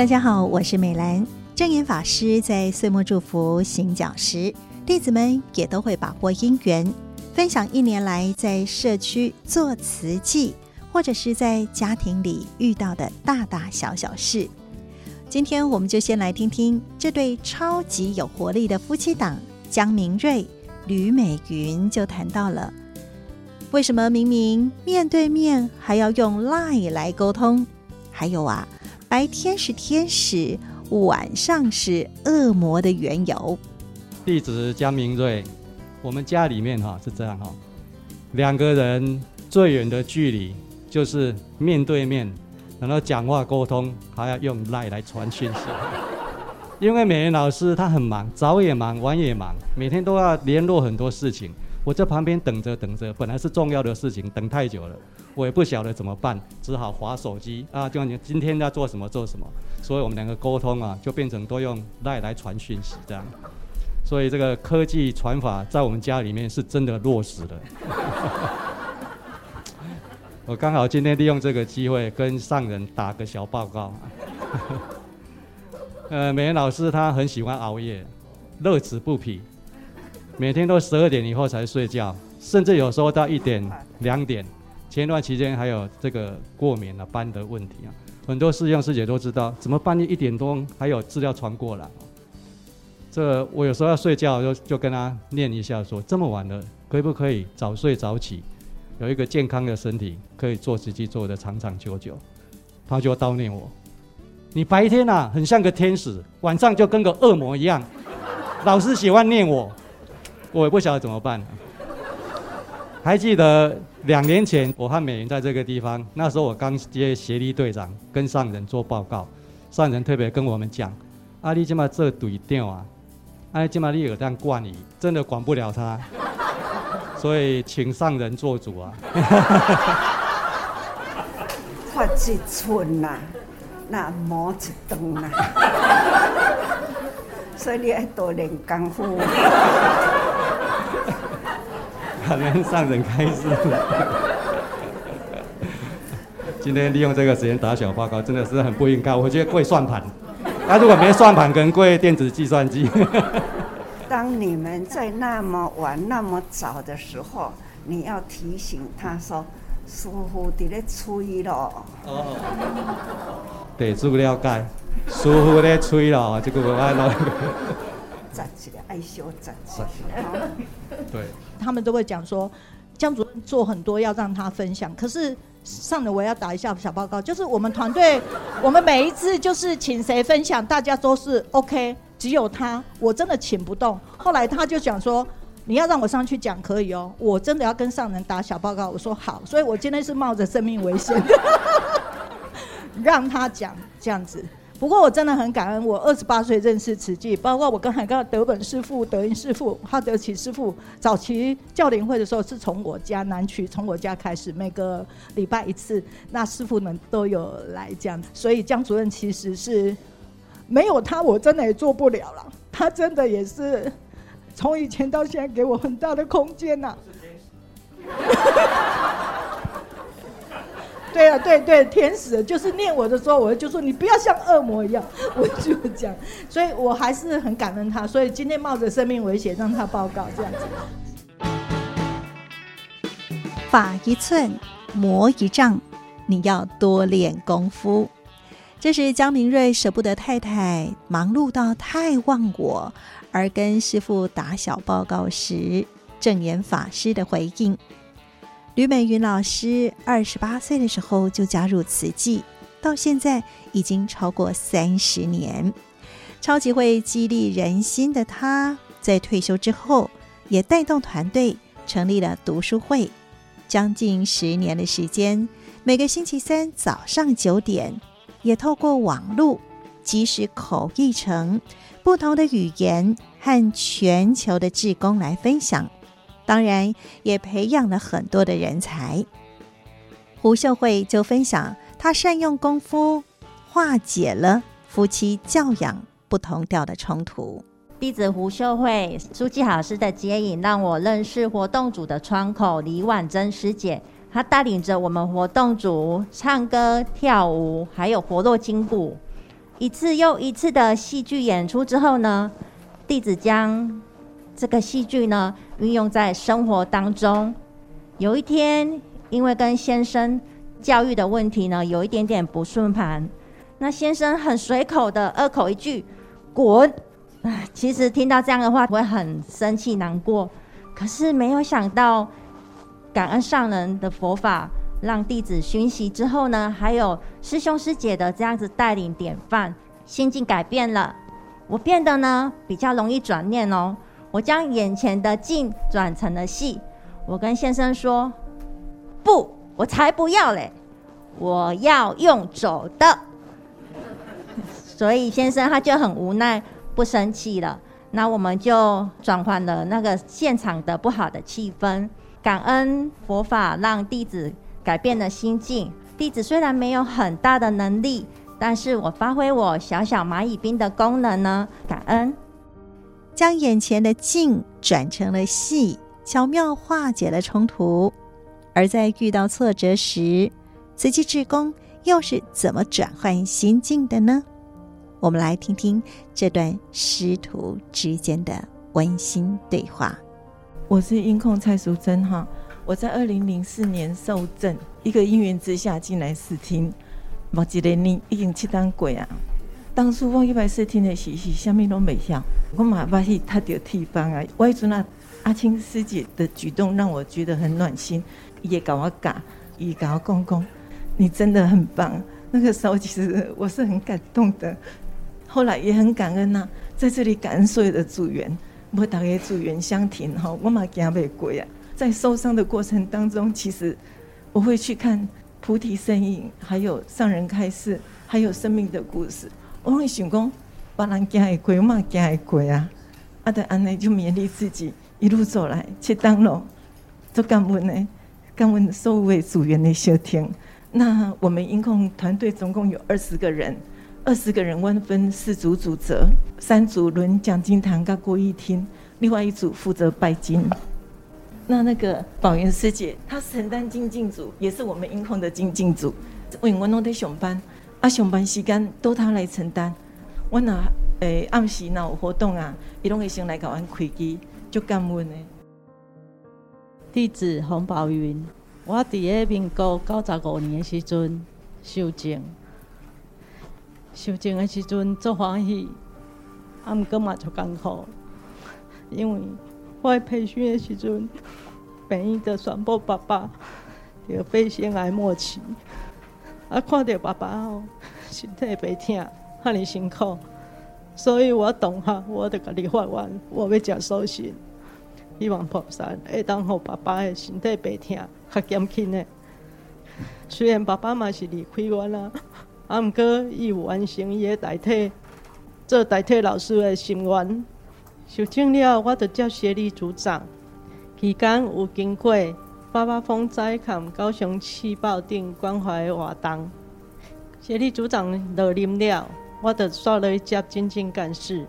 大家好，我是美兰。正言法师在岁末祝福行脚时，弟子们也都会把握因缘，分享一年来在社区做慈济，或者是在家庭里遇到的大大小小事。今天我们就先来听听这对超级有活力的夫妻档江明瑞、吕美云就谈到了，为什么明明面对面还要用 lie 来沟通？还有啊。白天是天使，晚上是恶魔的缘由。弟子江明瑞，我们家里面哈是这样哈，两个人最远的距离就是面对面，然后讲话沟通还要用赖来传讯息。因为美云老师她很忙，早也忙，晚也忙，每天都要联络很多事情。我在旁边等着等着，本来是重要的事情，等太久了，我也不晓得怎么办，只好划手机啊，就你今天要做什么做什么，所以我们两个沟通啊，就变成都用赖来传讯息这样，所以这个科技传法在我们家里面是真的落实了。我刚好今天利用这个机会跟上人打个小报告。呃，美云老师她很喜欢熬夜，乐此不疲。每天都十二点以后才睡觉，甚至有时候到一点、两点。前一段期间还有这个过敏啊、斑的问题啊，很多师兄师姐都知道，怎么半夜一点多还有资料传过来？这我有时候要睡觉就就跟他念一下说，说这么晚了，可不可以早睡早起，有一个健康的身体，可以做自己做的长长久久。他就叨念我，你白天啊很像个天使，晚上就跟个恶魔一样，老是喜欢念我。我也不晓得怎么办。还记得两年前我和美云在这个地方，那时候我刚接协力队长，跟上人做报告，上人特别跟我们讲：“阿丽今嘛这对调啊，阿丽今嘛你有这样惯你，真的管不了他，所以请上人做主啊。”发一寸呐，那毛一顿呐，所以你爱多练功夫。感恩上人开示。今天利用这个时间打小报告，真的是很不应该。我觉得跪算盘，他、啊、如果没算盘，可能跪电子计算机。当你们在那么晚、那么早的时候，你要提醒他说：“师傅在咧吹咯。”哦，对，这个了解。师傅在吹咯，这个我爱咯。站起来，爱修站起来。对。他们都会讲说，江主任做很多要让他分享。可是上了我要打一下小报告，就是我们团队，我们每一次就是请谁分享，大家都是 OK，只有他我真的请不动。后来他就讲说，你要让我上去讲可以哦，我真的要跟上人打小报告。我说好，所以我今天是冒着生命危险让他讲这样子。不过我真的很感恩，我二十八岁认识慈济，包括我刚才跟德本师父、德音师父、哈德奇师父，早期教联会的时候是从我家南区，从我家开始，每个礼拜一次，那师傅们都有来这样，所以江主任其实是没有他，我真的也做不了了。他真的也是从以前到现在给我很大的空间呐。对啊，对对，天使就是念我的时候，我就说你不要像恶魔一样，我就讲，所以我还是很感恩他，所以今天冒着生命危险让他报告这样子。法一寸，魔一丈，你要多练功夫。这是江明瑞舍不得太太忙碌到太忘我，而跟师父打小报告时，正言法师的回应。吕美云老师二十八岁的时候就加入慈济，到现在已经超过三十年。超级会激励人心的她，在退休之后也带动团队成立了读书会，将近十年的时间，每个星期三早上九点，也透过网络即时口译成不同的语言和全球的志工来分享。当然，也培养了很多的人才。胡秀慧就分享，她善用功夫化解了夫妻教养不同调的冲突。弟子胡秀慧，书记老师的接引，让我认识活动组的窗口李婉珍师姐。她带领着我们活动组唱歌、跳舞，还有活络筋骨。一次又一次的戏剧演出之后呢，弟子将这个戏剧呢运用在生活当中。有一天，因为跟先生教育的问题呢，有一点点不顺盘，那先生很随口的恶口一句“滚”，唉，其实听到这样的话我会很生气难过，可是没有想到，感恩上人的佛法。让弟子熏习之后呢，还有师兄师姐的这样子带领典范，心境改变了，我变得呢比较容易转念哦。我将眼前的镜转成了戏，我跟先生说：“不，我才不要嘞，我要用走的。”所以先生他就很无奈，不生气了。那我们就转换了那个现场的不好的气氛，感恩佛法让弟子。改变了心境，弟子虽然没有很大的能力，但是我发挥我小小蚂蚁兵的功能呢。感恩，将眼前的境转成了戏，巧妙化解了冲突。而在遇到挫折时，慈济志工又是怎么转换心境的呢？我们来听听这段师徒之间的温馨对话。我是音控蔡淑珍哈。我在二零零四年受证，一个因缘之下进来视听，某一个年已经七当过啊。当初我一百四听的时是啥物拢未晓，我嘛把去他的地方啊。我迄阵啊，阿青师姐的举动让我觉得很暖心，也搞我讲，也搞我公公，你真的很棒。那个时候其实我是很感动的，后来也很感恩呐、在这里感恩所有的组员，我大家组员相挺哈，我嘛行袂过啊。在受伤的过程当中，其实我会去看菩提身影，还有上人开示，还有生命的故事。我会想讲，别人行会过，我嘛行会过啊！啊，得安尼就勉励自己，一路走来，去当咯。做感恩呢，感恩所有组员的收听。那我们音控团队总共有二十个人，二十个人分四组组责，三组轮讲经堂跟国语厅，另外一组负责拜经。那那个宝元师姐，她承担精进组，也是我们音控的精进组。为我拢在上班，啊，上班时间都他来承担。我那诶、暗时那有活动啊，伊拢会先来给阮开机，就感恩的。弟子洪宝云，我伫个民国九十五年诶时阵受证，受证的时阵足欢喜，啊，毋过嘛足艰苦，因为。我培训的时阵，病院就宣布爸爸得肺腺癌末期。啊，看到爸爸后，身体白疼，遐尼辛苦，所以我当下我就甲你发愿，我要吃素食，希望菩萨会当互爸爸的身体白疼较减轻的。虽然爸爸嘛是离开我啦，啊，毋过伊有完成伊的代替，做代替老师的心愿。受证了，我就接协理组长。期间有经过八八风灾和高雄气爆等关怀的活动。协理组长落任了，我就刷了一接精进干事。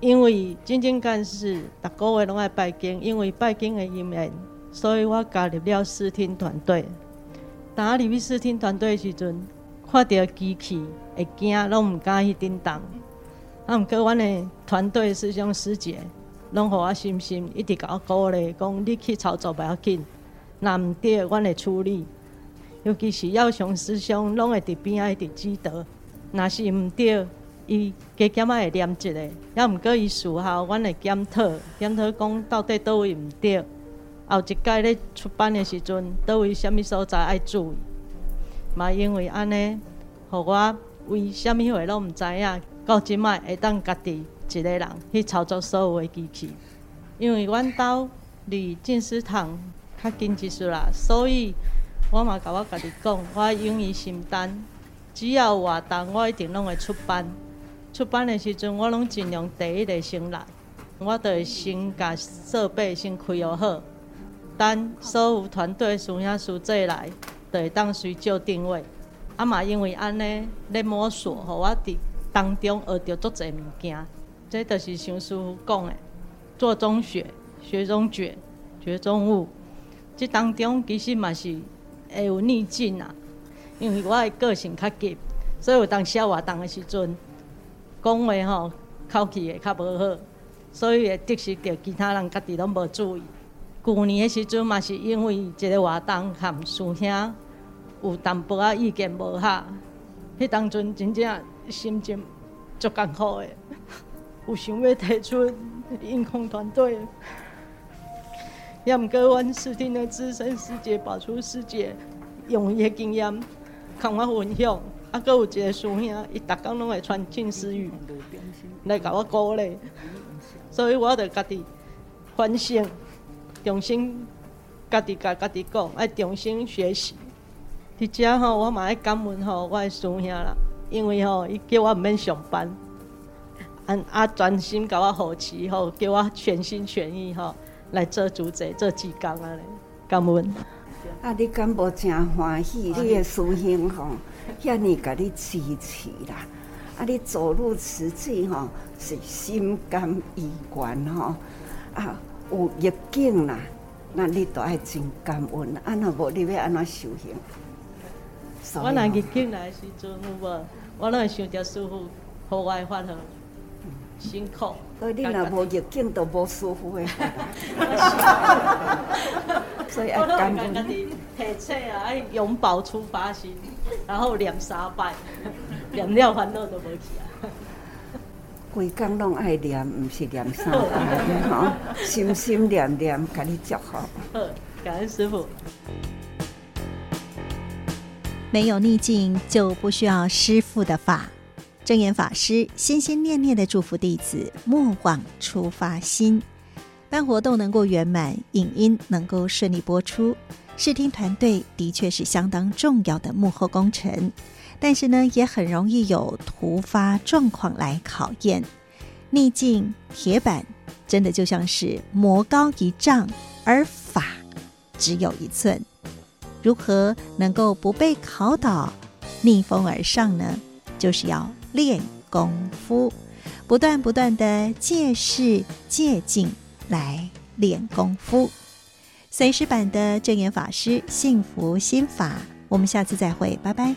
因为精进干事逐个月拢爱拜金，因为拜金的因缘，所以我加入了视听团队。当我入去视听团队的时阵，看到机器会惊，拢毋敢去叮当。啊！毋过，阮的团队师兄师姐拢互我信心，一直甲我鼓励，讲你去操作不要紧，若毋对，阮会处理。尤其是要雄师兄，拢会伫边仔一直指导。若是毋对，伊加减仔会念一个。也毋过，伊事后阮会检讨，检讨讲到底倒位毋对。后一届咧出版的时阵，倒位啥物所在爱注意。嘛因为安尼，互我为啥物货拢毋知影。到即卖会当家己一个人去操作所有的机器，因为阮兜离进思堂较紧一丝啦，所以我嘛甲我家己讲，我勇于承担，只要有活动，我一定拢会出版。出版的时阵，我拢尽量第一个先来，我就会先甲设备先开好好，等所有团队师兄师姐来，就会当随就定位。啊嘛，因为安尼咧摸索，互我伫。当中学到足侪物件，这就是像师傅讲的，做中学，学中觉，觉中悟。这当中其实嘛是会有逆境啊，因为我的个性较急，所以有当时活动的时阵，讲话吼口气会较无好，所以会得失着其他人家己拢无注意。旧年的时阵嘛是因为一个活动含师兄有淡薄仔意见无合，迄当阵真正心情足艰苦的，有想要退出音控团队，也毋过阮视听的资深师姐宝珠师姐用伊诶经验，甲我分享。啊，阁有一个师兄，伊逐工拢会传静思语来甲我鼓励，所以我着家己反省，重新家己甲家己讲，爱重新学习。伫遮吼，我嘛爱感恩吼我的师兄啦，因为吼伊叫我毋免上班，按啊专心甲我扶持吼，叫我全心全意吼来做主持做志工啊咧，感恩。啊，你敢无诚欢喜？你诶师兄吼？遐尔甲你支持啦！啊，你走入慈济吼，是心甘意愿吼。啊，有逆境啦，那你都爱真感恩。啊，若无你要安怎修行？我若逆境来时阵有无？我拢会想着师父，互我发号，辛苦。所以你若无逆境，都无舒服诶。所以爱感恩。提出啊，爱永葆出发心，然后念三拜，念了烦恼都无去啊。规工拢爱念，毋是念三拜吼，心心念念，甲你祝福。好，感恩师傅。没有逆境，就不需要师傅的法。证严法师心心念念的祝福弟子，莫忘初发心。办活动能够圆满，影音能够顺利播出。视听团队的确是相当重要的幕后工程，但是呢，也很容易有突发状况来考验。逆境铁板真的就像是魔高一丈，而法只有一寸。如何能够不被考倒，逆风而上呢？就是要练功夫，不断不断的借势借境来练功夫。随时版的正言法师幸福心法，我们下次再会，拜拜。